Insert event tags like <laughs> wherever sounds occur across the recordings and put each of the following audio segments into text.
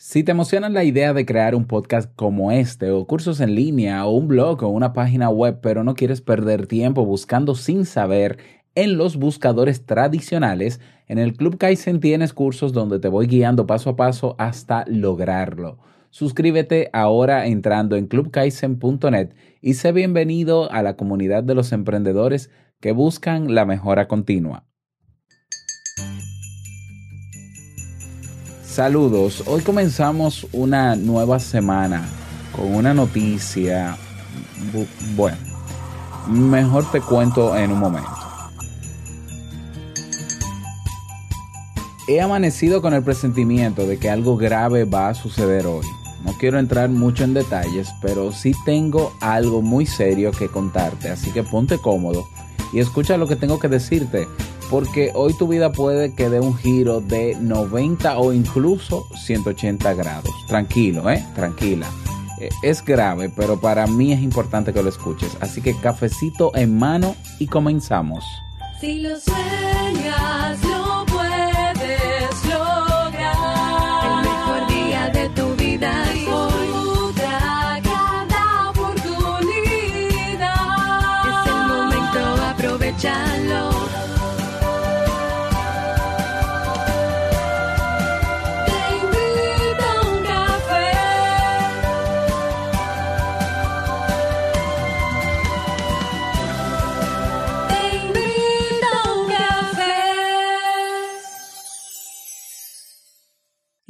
Si te emociona la idea de crear un podcast como este, o cursos en línea, o un blog, o una página web, pero no quieres perder tiempo buscando sin saber en los buscadores tradicionales, en el Club Kaizen tienes cursos donde te voy guiando paso a paso hasta lograrlo. Suscríbete ahora entrando en clubkaizen.net y sé bienvenido a la comunidad de los emprendedores que buscan la mejora continua. Saludos, hoy comenzamos una nueva semana con una noticia, bueno, mejor te cuento en un momento. He amanecido con el presentimiento de que algo grave va a suceder hoy. No quiero entrar mucho en detalles, pero sí tengo algo muy serio que contarte, así que ponte cómodo y escucha lo que tengo que decirte porque hoy tu vida puede que dé un giro de 90 o incluso 180 grados. Tranquilo, ¿eh? Tranquila. Eh, es grave, pero para mí es importante que lo escuches. Así que cafecito en mano y comenzamos. Si lo sueñas,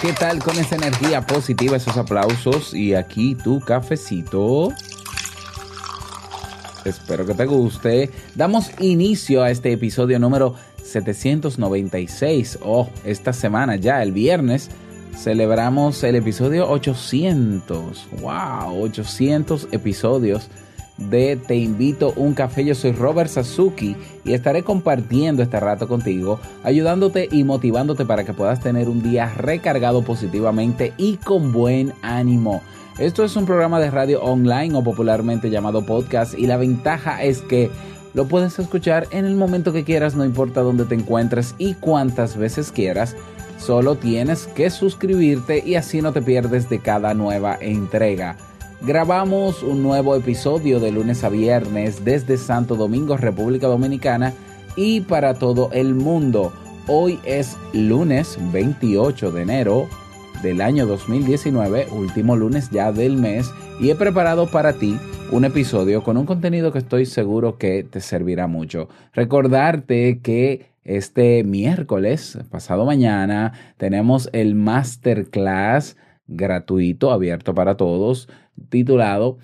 ¿Qué tal con esa energía positiva, esos aplausos y aquí tu cafecito? Espero que te guste. Damos inicio a este episodio número 796. Oh, esta semana ya, el viernes, celebramos el episodio 800. ¡Wow! 800 episodios de Te invito un café. Yo soy Robert Sasuki y estaré compartiendo este rato contigo, ayudándote y motivándote para que puedas tener un día recargado positivamente y con buen ánimo. Esto es un programa de radio online o popularmente llamado podcast y la ventaja es que lo puedes escuchar en el momento que quieras, no importa dónde te encuentres y cuántas veces quieras. Solo tienes que suscribirte y así no te pierdes de cada nueva entrega. Grabamos un nuevo episodio de lunes a viernes desde Santo Domingo, República Dominicana y para todo el mundo. Hoy es lunes 28 de enero del año 2019, último lunes ya del mes, y he preparado para ti un episodio con un contenido que estoy seguro que te servirá mucho. Recordarte que este miércoles, pasado mañana, tenemos el masterclass gratuito, abierto para todos, titulado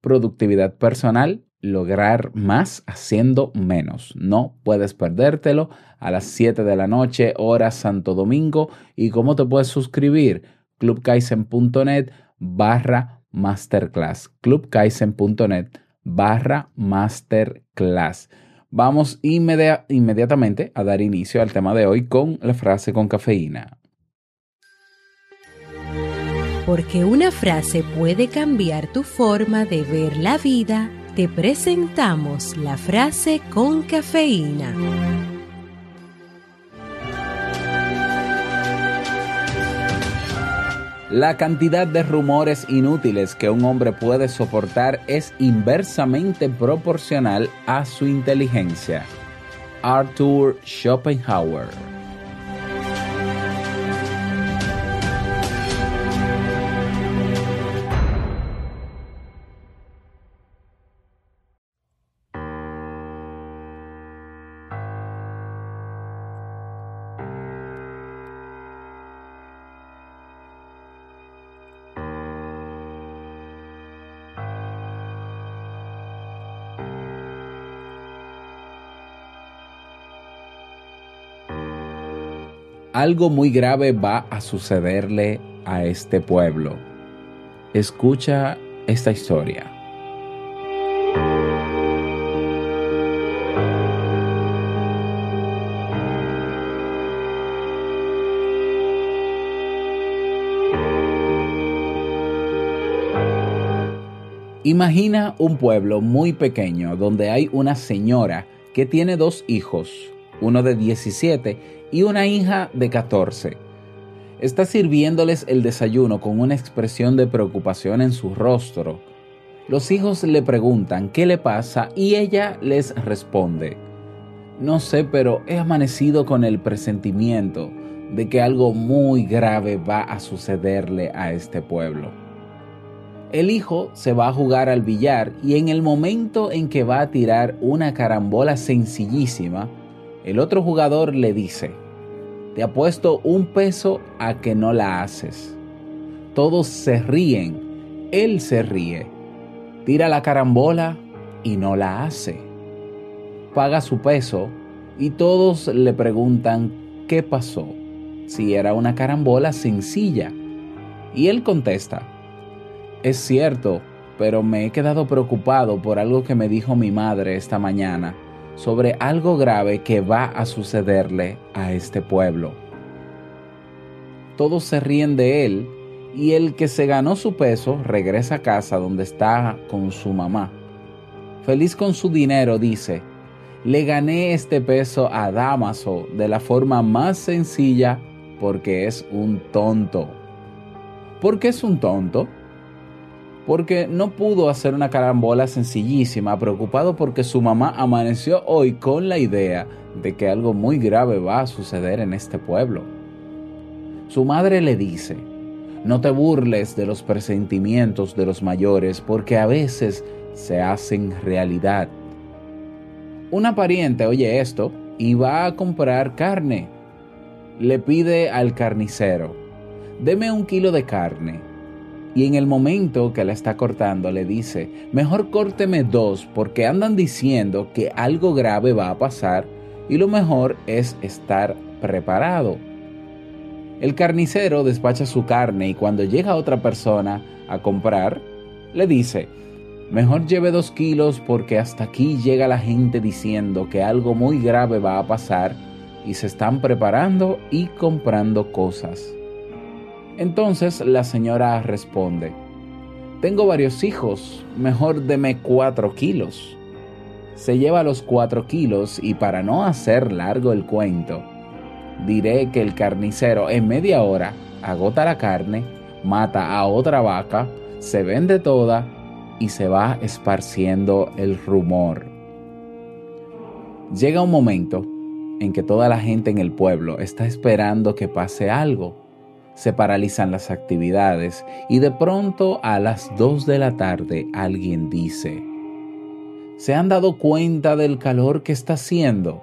Productividad Personal, lograr más haciendo menos. No puedes perdértelo a las 7 de la noche, hora Santo Domingo. ¿Y cómo te puedes suscribir? clubkaisen.net barra masterclass. clubkaisen.net barra masterclass. Vamos inmediatamente a dar inicio al tema de hoy con la frase con cafeína. Porque una frase puede cambiar tu forma de ver la vida, te presentamos la frase con cafeína. La cantidad de rumores inútiles que un hombre puede soportar es inversamente proporcional a su inteligencia. Arthur Schopenhauer algo muy grave va a sucederle a este pueblo. Escucha esta historia. Imagina un pueblo muy pequeño donde hay una señora que tiene dos hijos, uno de 17 y una hija de 14. Está sirviéndoles el desayuno con una expresión de preocupación en su rostro. Los hijos le preguntan qué le pasa y ella les responde, no sé, pero he amanecido con el presentimiento de que algo muy grave va a sucederle a este pueblo. El hijo se va a jugar al billar y en el momento en que va a tirar una carambola sencillísima, el otro jugador le dice, te apuesto un peso a que no la haces. Todos se ríen, él se ríe, tira la carambola y no la hace. Paga su peso y todos le preguntan qué pasó, si era una carambola sencilla. Y él contesta, es cierto, pero me he quedado preocupado por algo que me dijo mi madre esta mañana sobre algo grave que va a sucederle a este pueblo. Todos se ríen de él y el que se ganó su peso regresa a casa donde está con su mamá. Feliz con su dinero dice, le gané este peso a Damaso de la forma más sencilla porque es un tonto. ¿Por qué es un tonto? Porque no pudo hacer una carambola sencillísima, preocupado porque su mamá amaneció hoy con la idea de que algo muy grave va a suceder en este pueblo. Su madre le dice, no te burles de los presentimientos de los mayores porque a veces se hacen realidad. Una pariente oye esto y va a comprar carne. Le pide al carnicero, deme un kilo de carne y en el momento que la está cortando le dice, mejor córteme dos porque andan diciendo que algo grave va a pasar y lo mejor es estar preparado. El carnicero despacha su carne y cuando llega otra persona a comprar, le dice, mejor lleve dos kilos porque hasta aquí llega la gente diciendo que algo muy grave va a pasar y se están preparando y comprando cosas. Entonces la señora responde, tengo varios hijos, mejor deme cuatro kilos. Se lleva los cuatro kilos y para no hacer largo el cuento, diré que el carnicero en media hora agota la carne, mata a otra vaca, se vende toda y se va esparciendo el rumor. Llega un momento en que toda la gente en el pueblo está esperando que pase algo se paralizan las actividades y de pronto a las 2 de la tarde alguien dice, ¿se han dado cuenta del calor que está haciendo?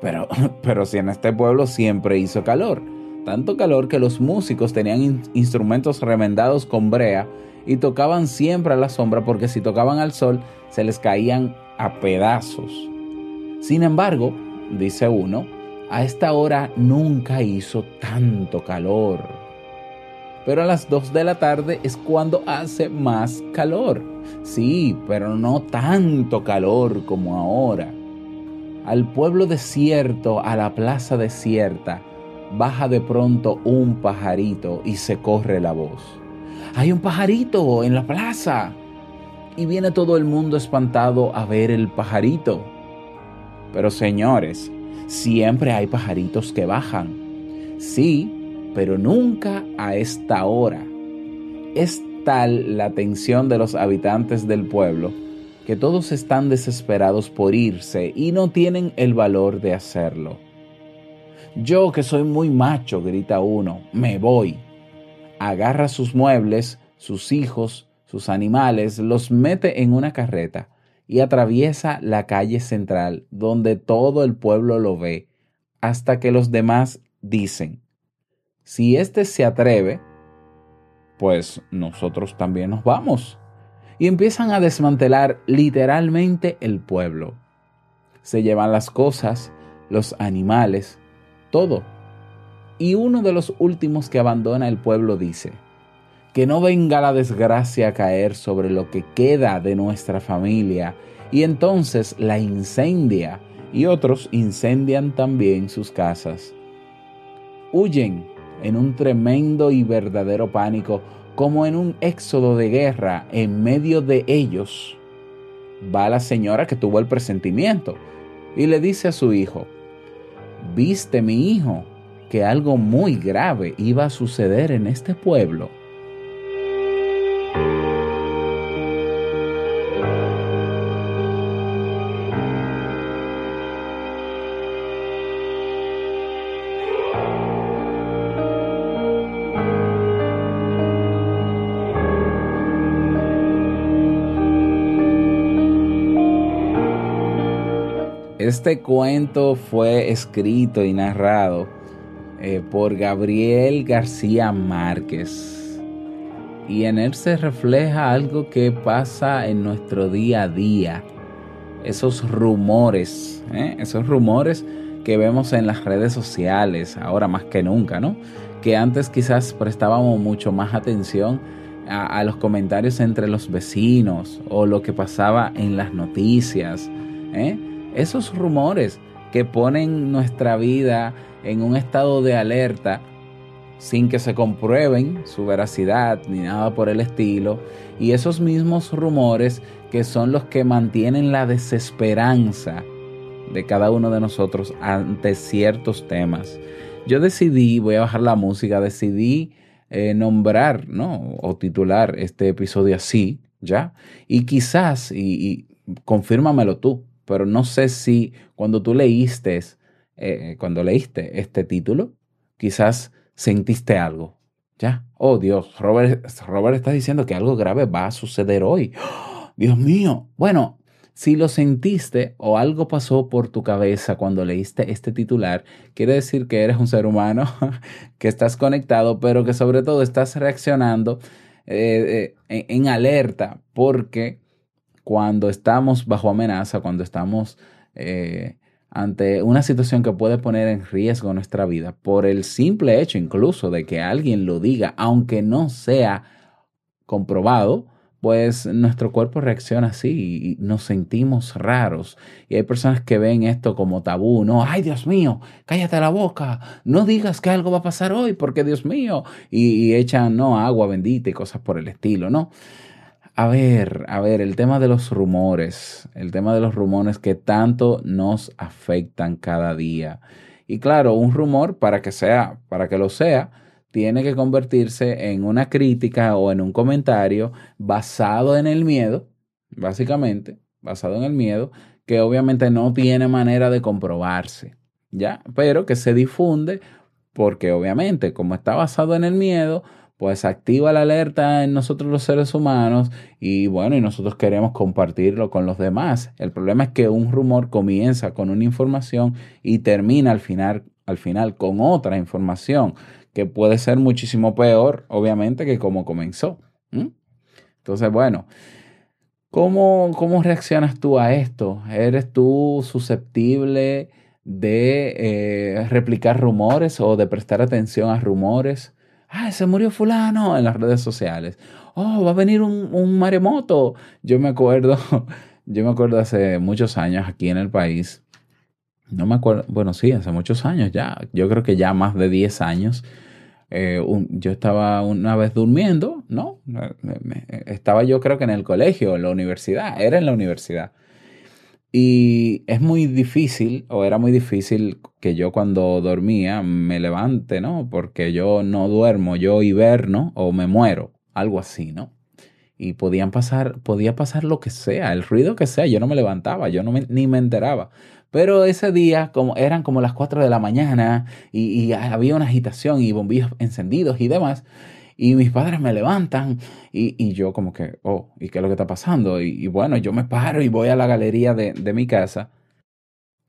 Pero, <laughs> pero si en este pueblo siempre hizo calor, tanto calor que los músicos tenían instrumentos remendados con brea y tocaban siempre a la sombra porque si tocaban al sol se les caían a pedazos. Sin embargo, dice uno, a esta hora nunca hizo tanto calor. Pero a las 2 de la tarde es cuando hace más calor. Sí, pero no tanto calor como ahora. Al pueblo desierto, a la plaza desierta, baja de pronto un pajarito y se corre la voz. Hay un pajarito en la plaza. Y viene todo el mundo espantado a ver el pajarito. Pero señores, Siempre hay pajaritos que bajan. Sí, pero nunca a esta hora. Es tal la tensión de los habitantes del pueblo que todos están desesperados por irse y no tienen el valor de hacerlo. Yo que soy muy macho, grita uno, me voy. Agarra sus muebles, sus hijos, sus animales, los mete en una carreta y atraviesa la calle central donde todo el pueblo lo ve, hasta que los demás dicen, si éste se atreve, pues nosotros también nos vamos. Y empiezan a desmantelar literalmente el pueblo. Se llevan las cosas, los animales, todo. Y uno de los últimos que abandona el pueblo dice, que no venga la desgracia a caer sobre lo que queda de nuestra familia y entonces la incendia y otros incendian también sus casas. Huyen en un tremendo y verdadero pánico como en un éxodo de guerra en medio de ellos. Va la señora que tuvo el presentimiento y le dice a su hijo, ¿viste mi hijo que algo muy grave iba a suceder en este pueblo? Este cuento fue escrito y narrado eh, por Gabriel García Márquez y en él se refleja algo que pasa en nuestro día a día. Esos rumores, ¿eh? esos rumores que vemos en las redes sociales, ahora más que nunca, ¿no? Que antes quizás prestábamos mucho más atención a, a los comentarios entre los vecinos o lo que pasaba en las noticias. ¿eh? Esos rumores que ponen nuestra vida en un estado de alerta sin que se comprueben su veracidad ni nada por el estilo, y esos mismos rumores que son los que mantienen la desesperanza de cada uno de nosotros ante ciertos temas. Yo decidí, voy a bajar la música, decidí eh, nombrar, ¿no? O titular este episodio así, ¿ya? Y quizás, y, y confírmamelo tú, pero no sé si cuando tú leíste, eh, cuando leíste este título, quizás sentiste algo. ¿Ya? Oh Dios, Robert, Robert está diciendo que algo grave va a suceder hoy. <gasps> Dios mío. Bueno, si lo sentiste o algo pasó por tu cabeza cuando leíste este titular, quiere decir que eres un ser humano, <laughs> que estás conectado, pero que sobre todo estás reaccionando eh, eh, en alerta porque cuando estamos bajo amenaza, cuando estamos eh, ante una situación que puede poner en riesgo nuestra vida, por el simple hecho incluso de que alguien lo diga, aunque no sea comprobado, pues nuestro cuerpo reacciona así y nos sentimos raros. Y hay personas que ven esto como tabú, no, ay Dios mío, cállate la boca, no digas que algo va a pasar hoy, porque Dios mío, y, y echan, no, agua bendita y cosas por el estilo, ¿no? A ver, a ver, el tema de los rumores, el tema de los rumores que tanto nos afectan cada día. Y claro, un rumor para que sea, para que lo sea, tiene que convertirse en una crítica o en un comentario basado en el miedo, básicamente, basado en el miedo, que obviamente no tiene manera de comprobarse, ¿ya? Pero que se difunde porque obviamente como está basado en el miedo, pues activa la alerta en nosotros los seres humanos y bueno, y nosotros queremos compartirlo con los demás. El problema es que un rumor comienza con una información y termina al final, al final con otra información que puede ser muchísimo peor, obviamente, que como comenzó. Entonces, bueno, ¿cómo, ¿cómo reaccionas tú a esto? ¿Eres tú susceptible de eh, replicar rumores o de prestar atención a rumores? Ah, se murió fulano en las redes sociales. Oh, va a venir un, un maremoto. Yo me acuerdo, <laughs> yo me acuerdo hace muchos años aquí en el país. No me acuerdo, bueno, sí, hace muchos años ya. Yo creo que ya más de 10 años. Eh, yo estaba una vez durmiendo, ¿no? Estaba yo creo que en el colegio, en la universidad, era en la universidad. Y es muy difícil, o era muy difícil que yo cuando dormía me levante, ¿no? Porque yo no duermo, yo hiberno o me muero, algo así, ¿no? Y podían pasar, podía pasar lo que sea, el ruido que sea, yo no me levantaba, yo no ni me enteraba. Pero ese día, como eran como las 4 de la mañana y, y había una agitación y bombillos encendidos y demás, y mis padres me levantan y, yo como que, oh, ¿y qué es lo que está pasando? Y, bueno, yo me paro y voy a la galería de, de mi casa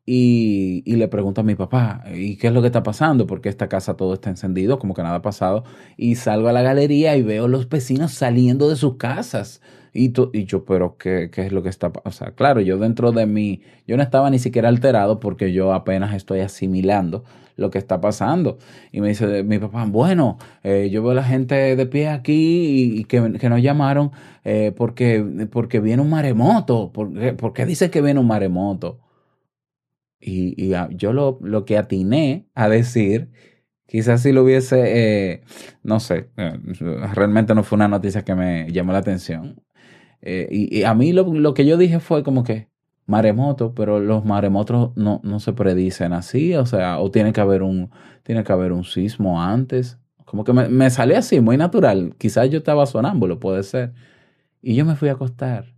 y, y, le pregunto a mi papá, ¿y qué es lo que está pasando? Porque esta casa todo está encendido, como que nada ha pasado. Y salgo a la galería y veo los vecinos saliendo de sus casas. Y, y yo, pero ¿qué, ¿qué, es lo que está? O sea, claro, yo dentro de mí, yo no estaba ni siquiera alterado porque yo apenas estoy asimilando lo que está pasando. Y me dice mi papá, bueno, eh, yo veo a la gente de pie aquí y, que, que, nos llamaron eh, porque, porque viene un maremoto. ¿Por qué, dice que viene un maremoto? Y, y yo lo, lo, que atiné a decir, quizás si lo hubiese, eh, no sé, realmente no fue una noticia que me llamó la atención. Eh, y, a mí lo, lo, que yo dije fue como que maremoto, pero los maremotos no, no se predicen así, o sea, o tiene que haber un, tiene que haber un sismo antes. Como que me, me salió así, muy natural. Quizás yo estaba sonámbulo, puede ser. Y yo me fui a acostar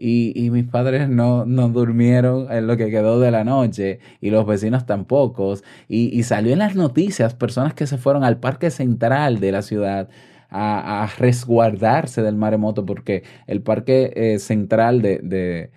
y, y mis padres no, no, durmieron en lo que quedó de la noche y los vecinos tampoco. Y, y, salió en las noticias personas que se fueron al parque central de la ciudad a, resguardarse del maremoto porque el parque eh, central de, de,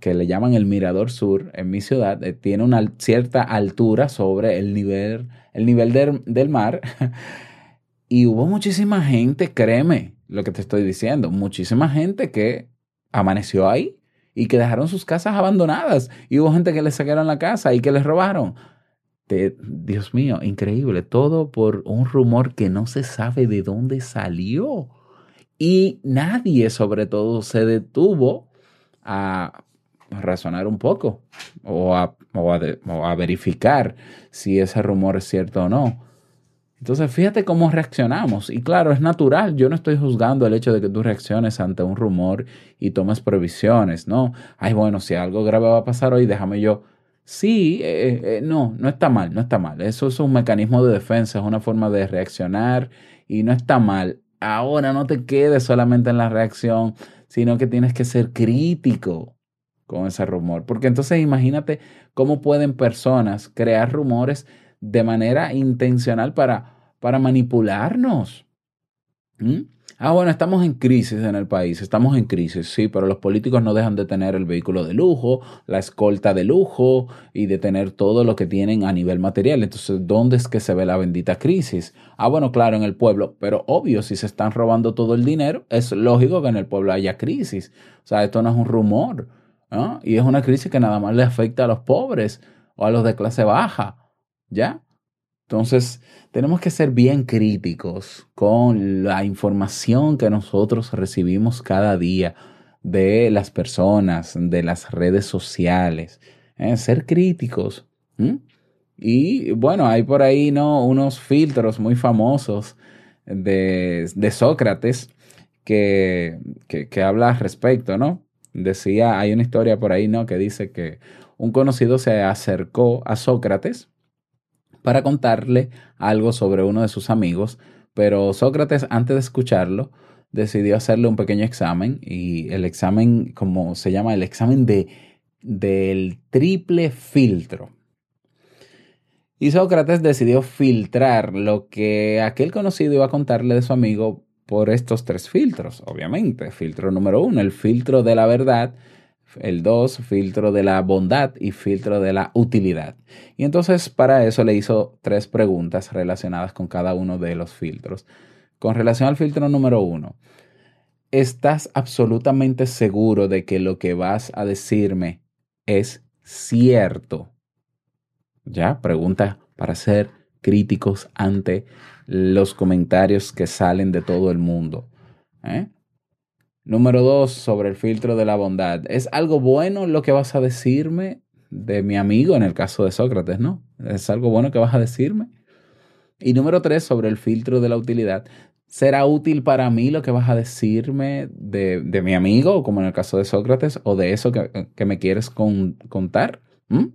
que le llaman el Mirador Sur en mi ciudad eh, tiene una cierta altura sobre el nivel, el nivel del, del mar. <laughs> y hubo muchísima gente, créeme lo que te estoy diciendo, muchísima gente que amaneció ahí y que dejaron sus casas abandonadas y hubo gente que les sacaron la casa y que les robaron. Dios mío, increíble. Todo por un rumor que no se sabe de dónde salió. Y nadie, sobre todo, se detuvo a razonar un poco o a, o a verificar si ese rumor es cierto o no. Entonces, fíjate cómo reaccionamos. Y claro, es natural. Yo no estoy juzgando el hecho de que tú reacciones ante un rumor y tomes previsiones, ¿no? Ay, bueno, si algo grave va a pasar hoy, déjame yo. Sí, eh, eh, eh, no, no está mal, no está mal. Eso es un mecanismo de defensa, es una forma de reaccionar y no está mal. Ahora no te quedes solamente en la reacción, sino que tienes que ser crítico con ese rumor. Porque entonces imagínate cómo pueden personas crear rumores de manera intencional para, para manipularnos. Ah, bueno, estamos en crisis en el país, estamos en crisis, sí, pero los políticos no dejan de tener el vehículo de lujo, la escolta de lujo y de tener todo lo que tienen a nivel material. Entonces, ¿dónde es que se ve la bendita crisis? Ah, bueno, claro, en el pueblo, pero obvio, si se están robando todo el dinero, es lógico que en el pueblo haya crisis. O sea, esto no es un rumor, Y es una crisis que nada más le afecta a los pobres o a los de clase baja. ¿Ya? Entonces, tenemos que ser bien críticos con la información que nosotros recibimos cada día de las personas, de las redes sociales. ¿eh? Ser críticos. Y bueno, hay por ahí ¿no? unos filtros muy famosos de, de Sócrates que, que, que, habla al respecto, ¿no? Decía, hay una historia por ahí, ¿no? Que dice que un conocido se acercó a Sócrates para contarle algo sobre uno de sus amigos, pero Sócrates antes de escucharlo decidió hacerle un pequeño examen y el examen, como se llama, el examen de, del triple filtro. Y Sócrates decidió filtrar lo que aquel conocido iba a contarle de su amigo por estos tres filtros, obviamente. Filtro número uno, el filtro de la verdad, el 2, filtro de la bondad y filtro de la utilidad. Y entonces para eso le hizo tres preguntas relacionadas con cada uno de los filtros. Con relación al filtro número 1, ¿estás absolutamente seguro de que lo que vas a decirme es cierto? Ya, pregunta para ser críticos ante los comentarios que salen de todo el mundo. ¿Eh? Número dos, sobre el filtro de la bondad. ¿Es algo bueno lo que vas a decirme de mi amigo en el caso de Sócrates, no? ¿Es algo bueno que vas a decirme? Y número tres, sobre el filtro de la utilidad. ¿Será útil para mí lo que vas a decirme de, de mi amigo, como en el caso de Sócrates, o de eso que, que me quieres contar? ¿Mm?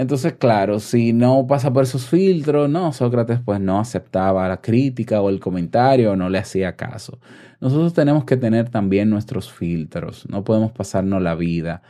Entonces, claro, si no pasa por esos filtros, no, Sócrates pues no aceptaba la crítica o el comentario, no le hacía caso. Nosotros tenemos que tener también nuestros filtros, no podemos pasarnos la vida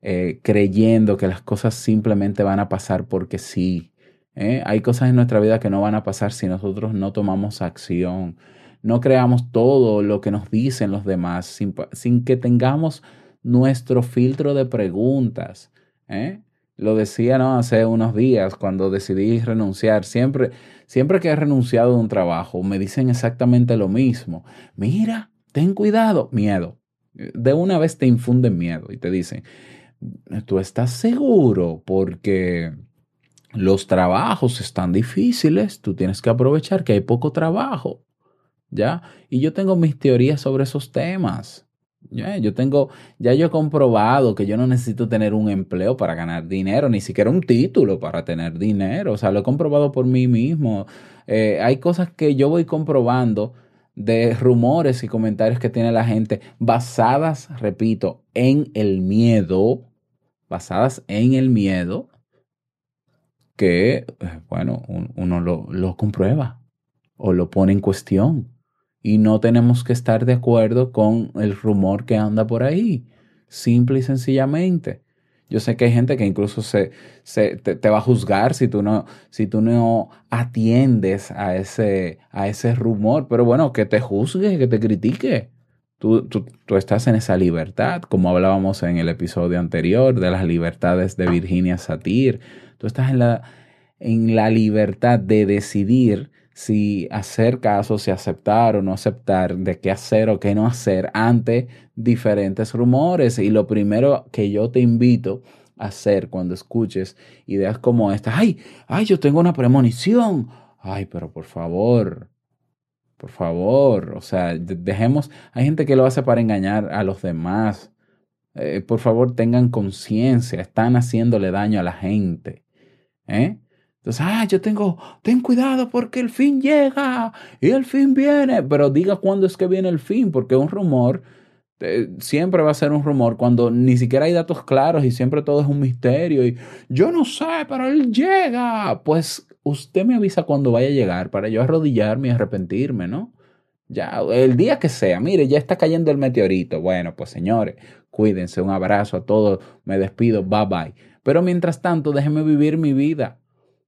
eh, creyendo que las cosas simplemente van a pasar porque sí. ¿eh? Hay cosas en nuestra vida que no van a pasar si nosotros no tomamos acción, no creamos todo lo que nos dicen los demás sin, que tengamos nuestro filtro de preguntas. ¿eh? Lo decía ¿no? hace unos días cuando decidí renunciar. Siempre, siempre que he renunciado de un trabajo, me dicen exactamente lo mismo. Mira, ten cuidado, miedo. De una vez te infunden miedo y te dicen, tú estás seguro porque los trabajos están difíciles, tú tienes que aprovechar que hay poco trabajo. ¿Ya? Y yo tengo mis teorías sobre esos temas. Yo tengo, ya yo he comprobado que yo no necesito tener un empleo para ganar dinero, ni siquiera un título para tener dinero. O sea, lo he comprobado por mí mismo. Eh, hay cosas que yo voy comprobando de rumores y comentarios que tiene la gente basadas, repito, en el miedo, basadas en el miedo, que, eh, bueno, uno lo, lo comprueba o lo pone en cuestión y no tenemos que estar de acuerdo con el rumor que anda por ahí, simple y sencillamente. Yo sé que hay gente que incluso se, se te, va a juzgar si tú no, si tú no atiendes a ese, a ese rumor, pero bueno, que te juzgue, que te critique. Tú, tú, tú, estás en esa libertad, como hablábamos en el episodio anterior de las libertades de Virginia Satir. Tú estás en la, en la libertad de decidir si hacer caso, si aceptar o no aceptar, de qué hacer o qué no hacer ante diferentes rumores. Y lo primero que yo te invito a hacer cuando escuches ideas como esta, ay, ay, yo tengo una premonición. Ay, pero por favor, por favor, o sea, dejemos, hay gente que lo hace para engañar a los demás. Eh, por favor, tengan conciencia, están haciéndole daño a la gente. ¿Eh? Entonces, ah, yo tengo, ten cuidado porque el fin llega y el fin viene. Pero diga cuándo es que viene el fin, porque un rumor eh, siempre va a ser un rumor cuando ni siquiera hay datos claros y siempre todo es un misterio. Y yo no sé, pero él llega. Pues usted me avisa cuando vaya a llegar para yo arrodillarme y arrepentirme, ¿no? Ya, el día que sea, mire, ya está cayendo el meteorito. Bueno, pues señores, cuídense, un abrazo a todos, me despido, bye bye. Pero mientras tanto, déjenme vivir mi vida.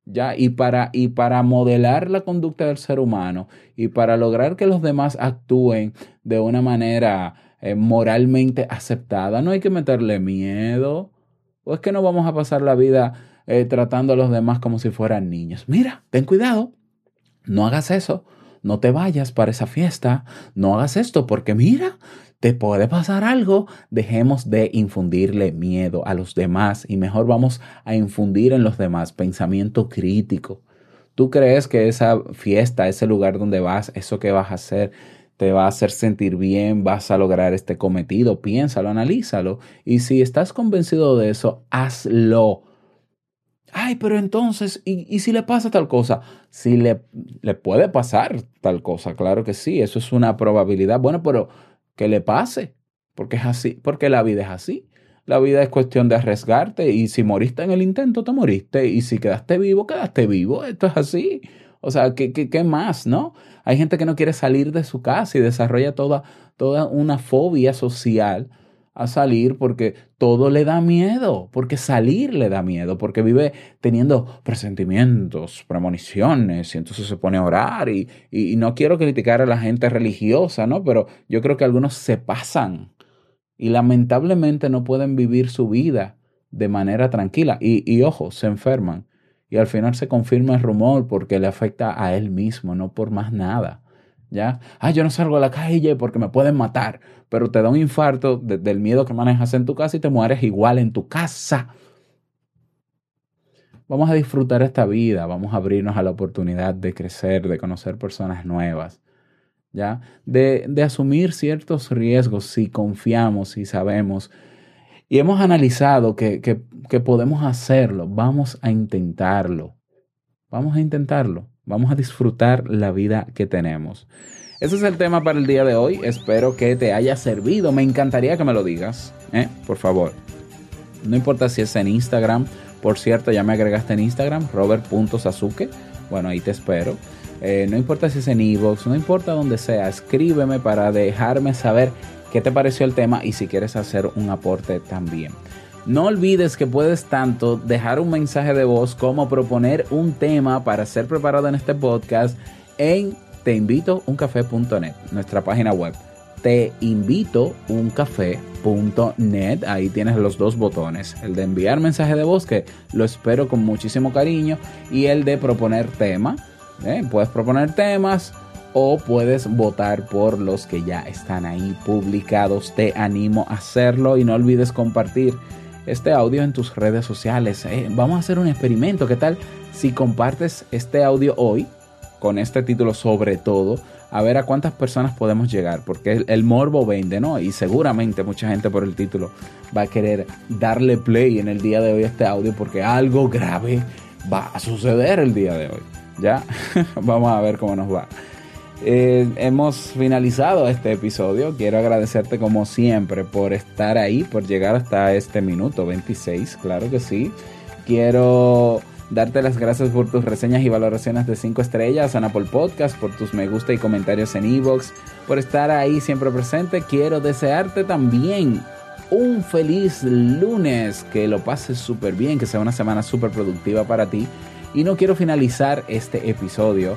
¿Ya? Y para, y para modelar la conducta del ser humano y para lograr que los demás actúen de una manera eh, moralmente aceptada, no hay que meterle miedo. O es que no vamos a pasar la vida eh, tratando a los demás como si fueran niños. Mira, ten cuidado, no hagas eso, no te vayas para esa fiesta, no hagas esto, porque mira, te puede pasar algo, dejemos de infundirle miedo a los demás y mejor vamos a infundir en los demás pensamiento crítico. ¿Tú crees que esa fiesta, ese lugar donde vas, eso que vas a hacer, te va a hacer sentir bien, vas a lograr este cometido? Piénsalo, analízalo. Y si estás convencido de eso, hazlo. Ay, pero entonces, ¿y, si le pasa tal cosa? Si le, le puede pasar tal cosa, claro que sí, eso es una probabilidad. Bueno, pero que le pase, porque es así, porque la vida es así. La vida es cuestión de arriesgarte y si moriste en el intento, te moriste y si quedaste vivo, quedaste vivo. Esto es así. O sea, ¿qué, qué, qué más, no? Hay gente que no quiere salir de su casa y desarrolla toda, toda una fobia social a salir porque todo le da miedo, porque salir le da miedo, porque vive teniendo presentimientos, premoniciones, y entonces se pone a orar y, y, no quiero criticar a la gente religiosa, ¿no? Pero yo creo que algunos se pasan y lamentablemente no pueden vivir su vida de manera tranquila y, y ojo, se enferman y al final se confirma el rumor porque le afecta a él mismo, no por más nada. ¿Ya? Ah, yo no salgo a la calle porque me pueden matar, pero te da un infarto del miedo que manejas en tu casa y te mueres igual en tu casa. Vamos a disfrutar esta vida, vamos a abrirnos a la oportunidad de crecer, de conocer personas nuevas, ¿ya? De, de asumir ciertos riesgos si confiamos, si sabemos y hemos analizado que, que, que podemos hacerlo, vamos a intentarlo, vamos a intentarlo. Vamos a disfrutar la vida que tenemos. Ese es el tema para el día de hoy. Espero que te haya servido. Me encantaría que me lo digas, ¿eh? por favor. No importa si es en Instagram. Por cierto, ya me agregaste en Instagram, robert.sasuke. Bueno, ahí te espero. Eh, no importa si es en Evox, no importa donde sea, escríbeme para dejarme saber qué te pareció el tema y si quieres hacer un aporte también. No olvides que puedes tanto dejar un mensaje de voz como proponer un tema para ser preparado en este podcast en teinvitouncafé.net, nuestra página web. Te invito. Ahí tienes los dos botones, el de enviar mensaje de voz, que lo espero con muchísimo cariño, y el de proponer tema. ¿eh? Puedes proponer temas o puedes votar por los que ya están ahí publicados. Te animo a hacerlo y no olvides compartir este audio en tus redes sociales. ¿eh? vamos a hacer un experimento. ¿Qué tal si compartes este audio hoy con este título sobre todo? a ver a cuántas personas podemos llegar, porque el, morbo vende, ¿no? Y seguramente mucha gente por el título va a querer darle play en el día de hoy a este audio porque algo grave va a suceder el día de hoy. ¿Ya? <laughs> Vamos a ver cómo nos va. Eh, hemos finalizado este episodio. Quiero agradecerte como siempre por estar ahí, por llegar hasta este minuto 26, claro que sí. Quiero darte las gracias por tus reseñas y valoraciones de 5 estrellas en Apple Podcast, por tus me gusta y comentarios en Evox, por estar ahí siempre presente. Quiero desearte también un feliz lunes, que lo pases súper bien, que sea una semana súper productiva para ti. Y no quiero finalizar este episodio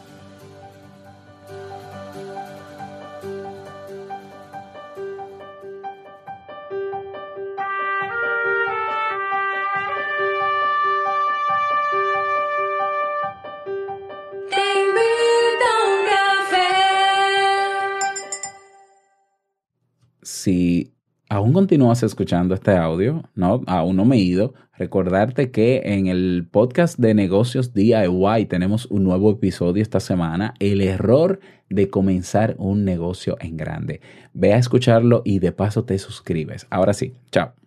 Aún continúas escuchando este audio, no, aún no me he ido, recordarte que en el podcast de negocios DIY tenemos un nuevo episodio esta semana, el error de comenzar un negocio en grande. Ve a escucharlo y de paso te suscribes. Ahora sí, chao.